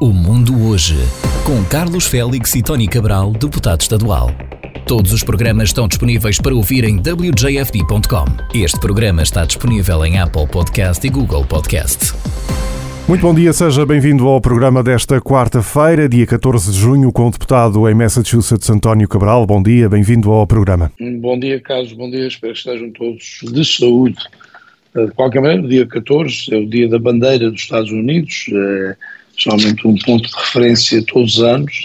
O Mundo Hoje, com Carlos Félix e Tony Cabral, deputado estadual. Todos os programas estão disponíveis para ouvir em wjfd.com. Este programa está disponível em Apple Podcast e Google Podcast. Muito bom dia, seja bem-vindo ao programa desta quarta-feira, dia 14 de junho, com o deputado em Massachusetts, António Cabral. Bom dia, bem-vindo ao programa. Bom dia, Carlos, bom dia, espero que estejam todos de saúde. De qualquer maneira, o dia 14 é o dia da bandeira dos Estados Unidos, é geralmente um ponto de referência todos os anos.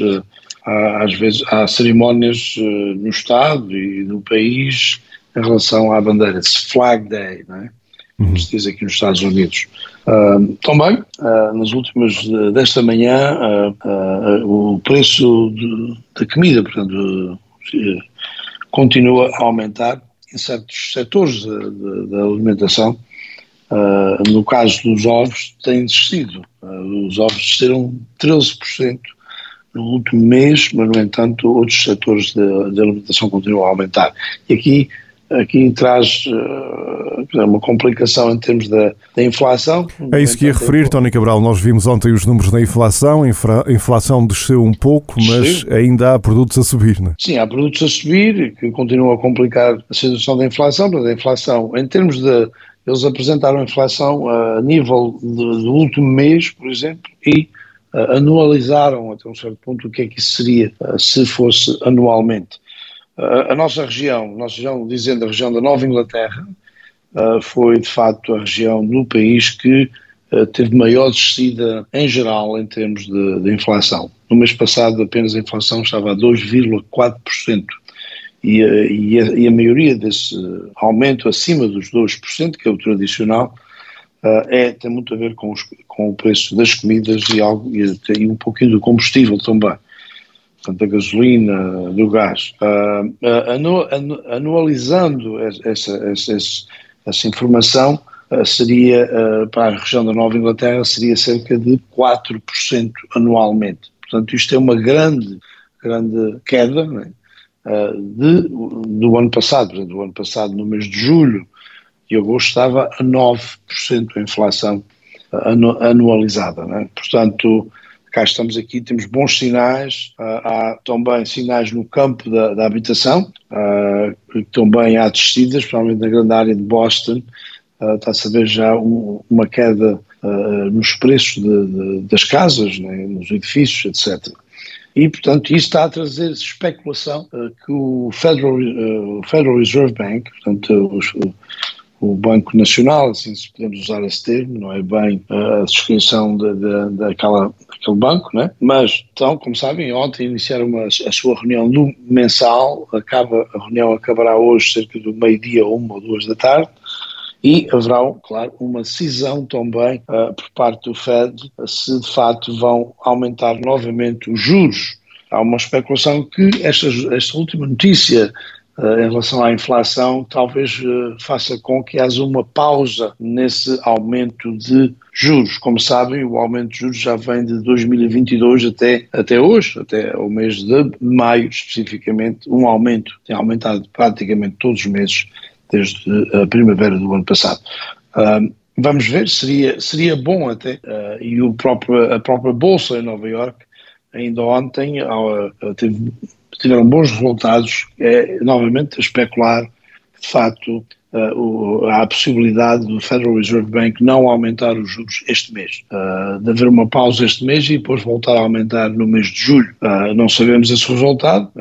Há, às vezes há cerimónias no Estado e no país em relação à bandeira, Flag Day, não é? como se diz aqui nos Estados Unidos. Uh, também, uh, nas últimas desta manhã, uh, o preço de, da comida, portanto, continua a aumentar em certos setores da alimentação. no caso dos ovos, tem descido. Os ovos desceram 13% no último mês, mas, no entanto, outros setores da alimentação continuam a aumentar. E aqui aqui traz uh, uma complicação em termos da, da, inflação. É isso que ia referir, Tony Cabral. Nós vimos ontem os números da inflação, a inflação desceu um pouco, mas Sim. ainda há produtos a subir, não é? Sim, há produtos a subir que continuam a complicar a situação da inflação, mas a inflação, em termos de. Eles apresentaram a inflação a nível do último mês, por exemplo, e uh, anualizaram até um certo ponto o que é que isso seria uh, se fosse anualmente. A, nossa região, nossa região, dizendo a região da Nova Inglaterra, uh, foi de facto a região do país que uh, teve maior descida em geral em termos de, de, inflação. No mês passado apenas a inflação estava a 2,4%. E, e, a, e a maioria desse aumento acima dos 2%, que é o tradicional, uh, é, tem muito a ver com, os, com o preço das comidas e, algo, e, e um pouquinho do combustível também. Portanto, da gasolina, do gás, uh, uh, anu, anu, anualizando essa, essa, essa informação, uh, seria, para a região da Nova Inglaterra, seria cerca de 4% anualmente. Portanto, isto é uma grande, grande queda né, de, do ano passado. do ano passado, no mês de julho e agosto, estava a 9% a inflação anualizada. Né? Portanto, cá estamos aqui, temos bons sinais, uh, há também sinais no campo da, da habitação, uh, também há descidas, principalmente na grande área de Boston, está-se a ver já um, uma queda nos preços de, de, das casas, né, nos edifícios, etc. E, portanto, isso está a trazer especulação que o Federal, Federal Reserve Bank, portanto, os, o Banco Nacional, assim se podemos usar esse termo, não é bem a descrição de, de, daquela, daquele banco, né? mas então, como sabem, ontem iniciaram uma, a sua reunião mensal, acaba, a reunião acabará hoje cerca do meio-dia, uma ou duas da tarde, e haverá, claro, uma decisão também uh, por parte do Fed se de facto vão aumentar novamente os juros. Há uma especulação que esta, esta última notícia eh, em relação à inflação, talvez eh, faça com que haja uma pausa nesse aumento de juros. Como sabem, o aumento de juros já vem de 2022 até, até hoje, até o mês de maio especificamente, um aumento, tem aumentado praticamente todos os meses desde a primavera do ano passado. vamos ver, seria, seria bom até, uh, e o próprio, a própria Bolsa em Nova York, ainda ontem, uh, teve tiveram bons resultados, é novamente a especular, de facto, uh, há a possibilidade do Federal Reserve Bank não aumentar os juros este mês, uh, de haver uma pausa este mês e depois voltar a aumentar no mês de julho. Não sabemos esse resultado,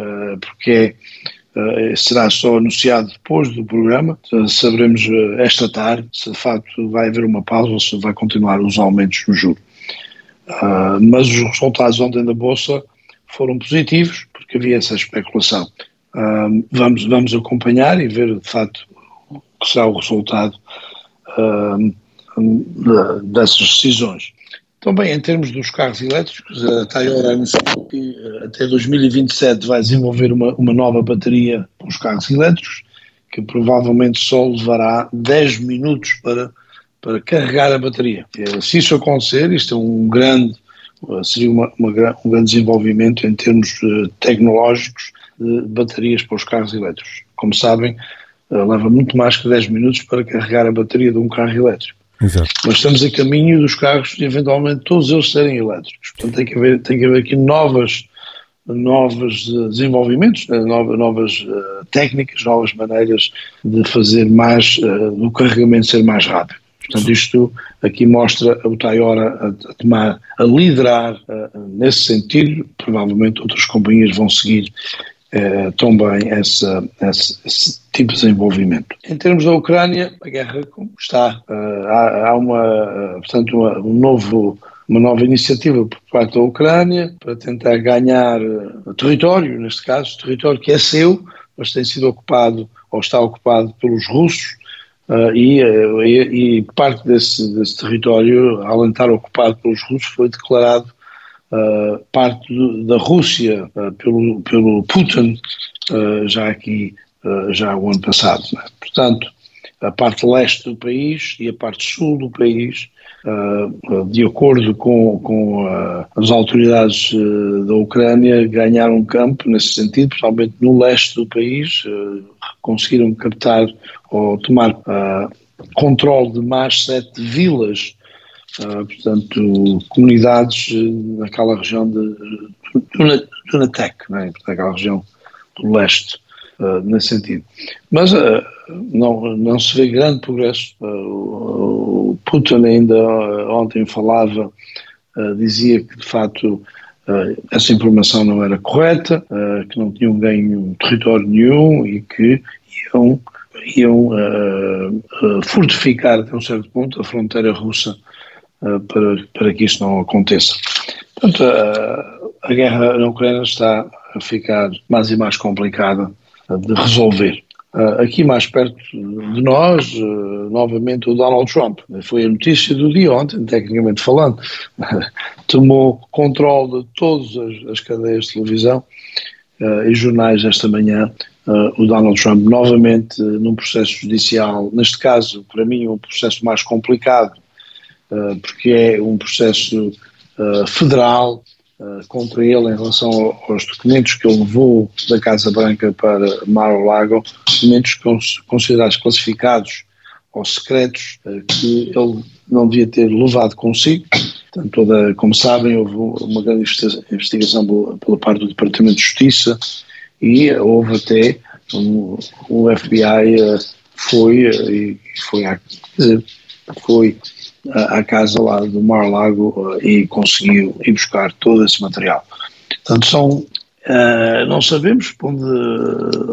porque é, será só anunciado depois do programa. Saberemos esta tarde se de facto vai haver uma pausa ou se vai continuar os aumentos no juro. mas os resultados ontem da Bolsa foram positivos, que havia essa especulação. Vamos, vamos acompanhar e ver de facto o que será o resultado dessas decisões. Também em termos dos carros elétricos, a Toyota anunciou que eh, até 2027 vai desenvolver uma, uma nova bateria para os carros elétricos, que provavelmente só levará 10 minutos para, para carregar a bateria. Eh, se isso acontecer, isto é um grande seria uma, uma, um grande desenvolvimento em termos tecnológicos de baterias para os carros elétricos. Como sabem, leva muito mais que 10 minutos para carregar a bateria de um carro elétrico. Exato. Mas estamos a caminho dos carros eventualmente todos eles serem elétricos. Portanto, tem que haver, tem que haver aqui novas, novos desenvolvimentos, né, novas, novas uh, técnicas, novas maneiras de fazer mais, uh, do carregamento ser mais rápido. Portanto, isto aqui mostra o Toyota a, tomar, a liderar nesse sentido. Provavelmente outras companhias vão seguir uh, também essa, esse, esse, tipo de desenvolvimento. Em termos da Ucrânia, a guerra está. Uh, há, há, uma, portanto, uma, um novo uma nova iniciativa por parte da Ucrânia para tentar ganhar território, neste caso, território que é seu, mas tem sido ocupado ou está ocupado pelos russos Uh, e, e, e, parte desse, desse território, de estar ocupado pelos russos, foi declarado uh, parte do, da Rússia uh, pelo, pelo Putin já aqui, já o ano passado. Né? Portanto, a parte leste do país e a parte sul do país, de acordo com, com as autoridades da Ucrânia, ganharam campo nesse sentido, principalmente no leste do país, conseguiram captar ou tomar uh, controle de mais sete vilas, uh, portanto, comunidades naquela região de Dunatec, né, naquela região do leste, uh, nesse sentido. Mas uh, não, não se vê grande progresso. o Putin ainda ontem falava, dizia que de facto essa informação não era correta, que não tinham ganho território nenhum e que iam iam fortificar até um certo ponto a fronteira russa para, para que isso não aconteça. Portanto, a guerra na Ucrânia está a ficar mais e mais complicada de resolver. aqui mais perto de nós, novamente o Donald Trump. Foi a notícia do dia ontem, tecnicamente falando. Tomou controle de todas as, as cadeias de televisão e jornais esta manhã o Donald Trump novamente num processo judicial, neste caso, para mim, um processo mais complicado, porque é um processo federal contra ele em relação aos documentos que ele levou da Casa Branca para Mar-a-Lago, documentos considerados classificados ou secretos que ele não devia ter levado consigo. Portanto, toda, como sabem, houve uma grande investigação pela parte do Departamento de Justiça e houve até um, o FBI eh, foi eh, e foi foi à casa lá do Mar-Lago eh, e conseguiu ir buscar todo esse material. Portanto, são Uh, não sabemos onde,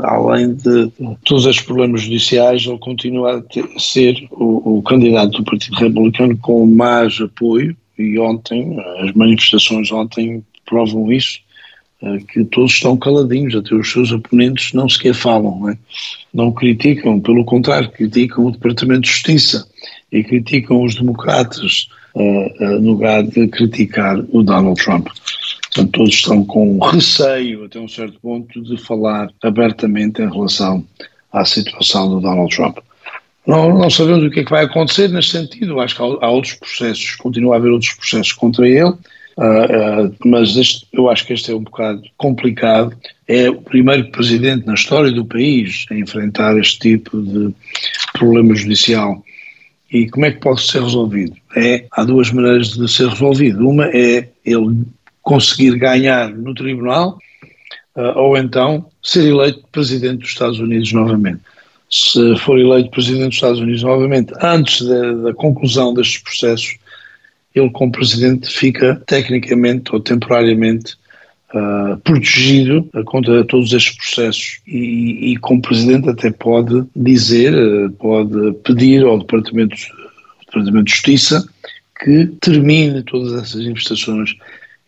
além de todos estes problemas judiciais, ele continua a ter, ser o, o, candidato do Partido Republicano com mais apoio, e ontem, as manifestações ontem provam isso, eh, que todos estão caladinhos, até os seus oponentes não sequer falam, não, é? não criticam, pelo contrário, criticam o Departamento de Justiça e criticam os democratas uh, uh, no lugar de criticar o Donald Trump. Portanto, todos estão com receio, até um certo ponto, de falar abertamente em relação à situação do Donald Trump. Não, não sabemos o que é que vai acontecer neste sentido, acho que há, há outros processos, continua a haver outros processos contra ele, Uh, uh, mas este, eu acho que este é um bocado complicado. É o primeiro presidente na história do país a enfrentar este tipo de problema judicial. E como é que pode ser resolvido? É, há duas maneiras de ser resolvido. Uma é ele conseguir ganhar no tribunal, uh, ou então ser eleito presidente dos Estados Unidos novamente. Se for eleito presidente dos Estados Unidos novamente, antes da, da conclusão destes processos, ele como presidente fica tecnicamente ou temporariamente uh, protegido contra todos estes processos e, e, como presidente até pode dizer, uh, pode pedir ao Departamento, Departamento de Justiça que termine todas essas investigações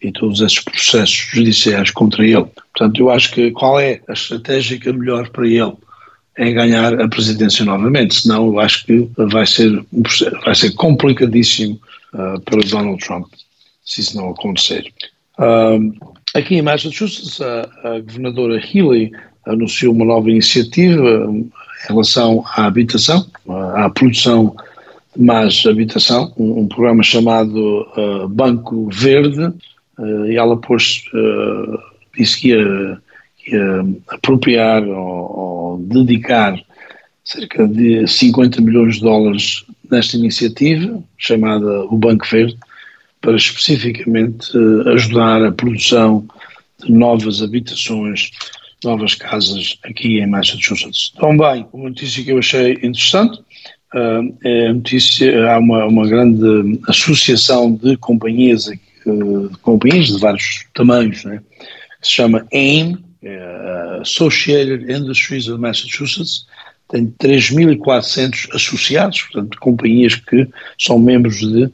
e todos esses processos judiciais contra ele. Portanto, eu acho que qual é a estratégia é melhor para ele? É ganhar a presidência novamente, senão eu acho que vai ser, vai ser complicadíssimo uh, para Donald Trump, se isso não acontecer. Uh, aqui em Massachusetts, a, a, governadora Healy anunciou uma nova iniciativa em relação à habitação, à produção de mais habitação, um, um programa chamado uh, Banco Verde, e ela pôs, disse que ia, que ia apropriar ou, ou dedicar cerca de 50 milhões de dólares nesta iniciativa, chamada o Banco Verde, para especificamente uh, ajudar a produção de novas habitações, novas casas aqui em Massachusetts. Também, uma notícia que eu achei interessante, uh, é a notícia, há uma, uma grande associação de companhias, uh, de companhias de vários tamanhos, né, que se chama AIM, é Associated Industries of Massachusetts, tem 3.400 associados, portanto, companhias que são membros de,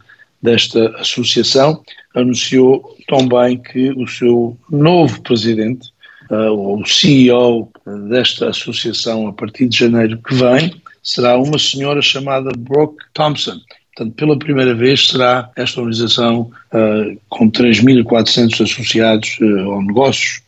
desta associação, anunciou também que o seu novo presidente, uh, o CEO desta associação a partir de janeiro que vem, será uma senhora chamada Brooke Thompson. Portanto, pela primeira vez será esta organização uh, com 3.400 associados uh, ou negócios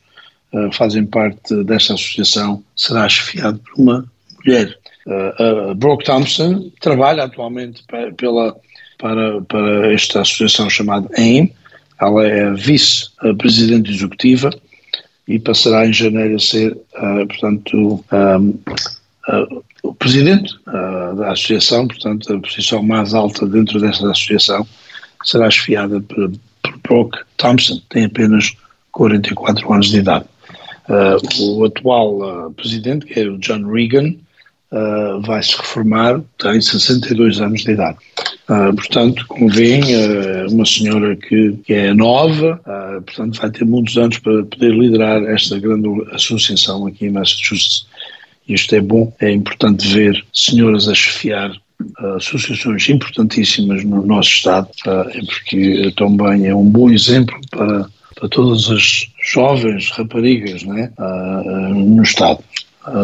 fazem parte desta associação, será chefiado por uma mulher. Uh, Brooke Thompson trabalha atualmente pela, para, para esta associação chamada AIM, ela é vice-presidente executiva e passará em janeiro a ser, uh, portanto, um, uh, o presidente uh, da associação, portanto, a posição mais alta dentro desta associação, será esfiada por, por Brooke Thompson, tem apenas 44 anos de idade. o atual presidente, que é o John Reagan, uh, vai se reformar, tem 62 anos de idade. Uh, portanto, como veem, uh, uma senhora que, que é nova, uh, portanto, vai ter muitos anos para poder liderar esta grande associação aqui em Massachusetts. Isto é bom, é importante ver senhoras a chefiar associações importantíssimas no nosso Estado, é porque também é um bom exemplo para, para todas as jovens raparigas né, no Estado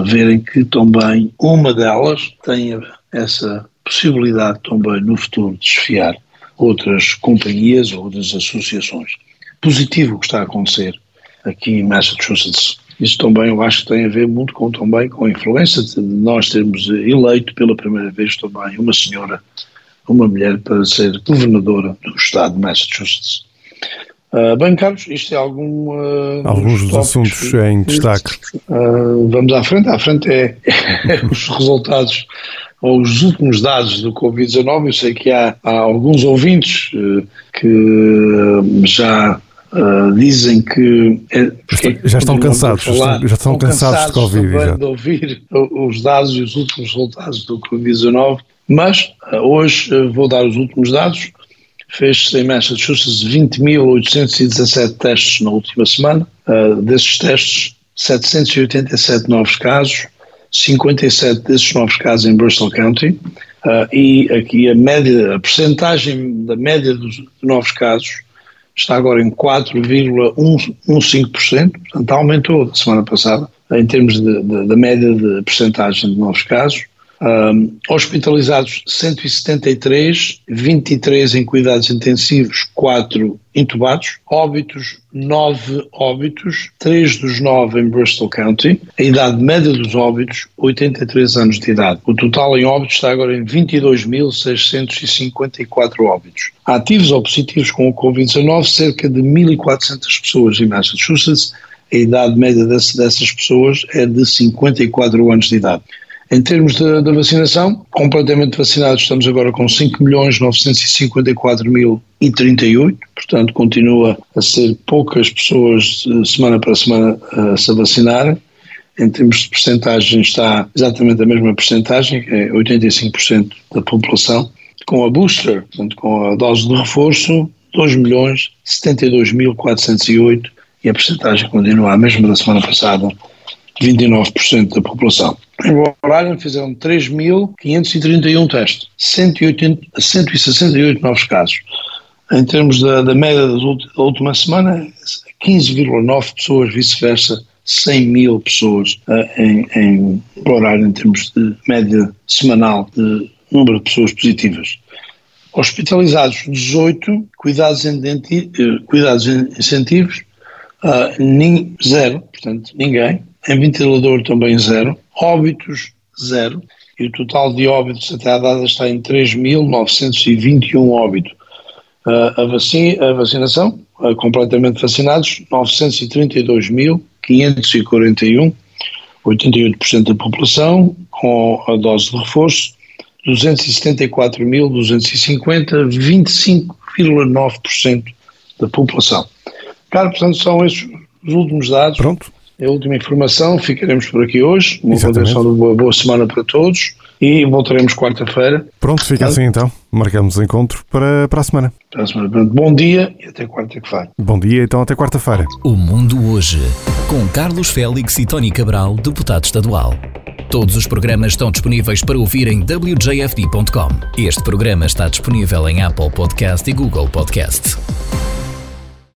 verem que também uma delas tem essa possibilidade também no futuro de desfiar outras companhias ou outras associações. Positivo o que está a acontecer aqui em Massachusetts. Isso também eu acho que tem a ver muito com também com a influência de nós termos eleito pela primeira vez também uma senhora, uma mulher para ser governadora do estado de Massachusetts. Uh, bem, Carlos, isto é algum. Uh, Alguns dos, assuntos em destaque. Uh, vamos à frente. À frente é, é os resultados ou os últimos dados do Covid-19. Eu sei que há, há alguns ouvintes que já Uh, dizem que, é, já estão cansados, falar, já estão, cansados, cansados de Covid. Já. de ouvir os dados e os últimos resultados do Covid-19, mas uh, hoje uh, vou dar os últimos dados fez-se em Massachusetts 20.817 testes na última semana. Desses testes, 787 novos casos, 57 desses novos casos em Bristol County. Uh, e aqui a média, a percentagem da média dos novos casos está agora em 4,15%, portanto aumentou da semana passada em termos da média de percentagem de novos casos. Um, hospitalizados 173, 23 em cuidados intensivos, 4 intubados, óbitos 9 óbitos, 3 dos 9 em Bristol County, a idade média dos óbitos 83 anos de idade. O total em óbitos está agora em 22.654 óbitos. Ativos ou positivos com o Covid-19, cerca de 1.400 pessoas em Massachusetts, a idade média dessas pessoas é de 54 anos de idade. Em termos da vacinação, completamente vacinados, estamos agora com 5.954.038, portanto continua a ser poucas pessoas semana para semana a se vacinarem. Em termos de percentagem está exatamente a mesma percentagem, que é 85% da população. Com a booster, portanto com a dose de reforço, 2.072.408 e a percentagem continua a mesma da semana passada, 29% da população. Em Roraima fizeram 3.531 testes, 180, 168 novos casos. Em termos da, da média da última semana, 15,9 pessoas, vice-versa, 100 mil pessoas uh, em, em Roraima, em termos de média semanal de número de pessoas positivas. Hospitalizados 18, cuidados, uh, cuidados incentivos, uh, nin, zero, portanto ninguém. Em ventilador também zero óbitos zero, e o total de óbitos até à data está em 3.921 óbitos. Uh, a, vacina, a vacinação, uh, completamente vacinados, 932.541, 88% da população, com a dose de reforço, 274.250, 25,9% da população. Claro, portanto, são estes os últimos dados. Pronto. É a última informação. Ficaremos por aqui hoje. Uma boa, boa semana para todos e voltaremos quarta-feira. Pronto, fica assim então. Marcamos encontro para, para a semana. Para a semana. Bom dia e até quarta-feira. Bom dia, então até quarta-feira. O Mundo Hoje, com Carlos Félix e Tony Cabral, deputado estadual. Todos os programas estão disponíveis para ouvir em wjfd.com. Este programa está disponível em Apple Podcast e Google Podcast.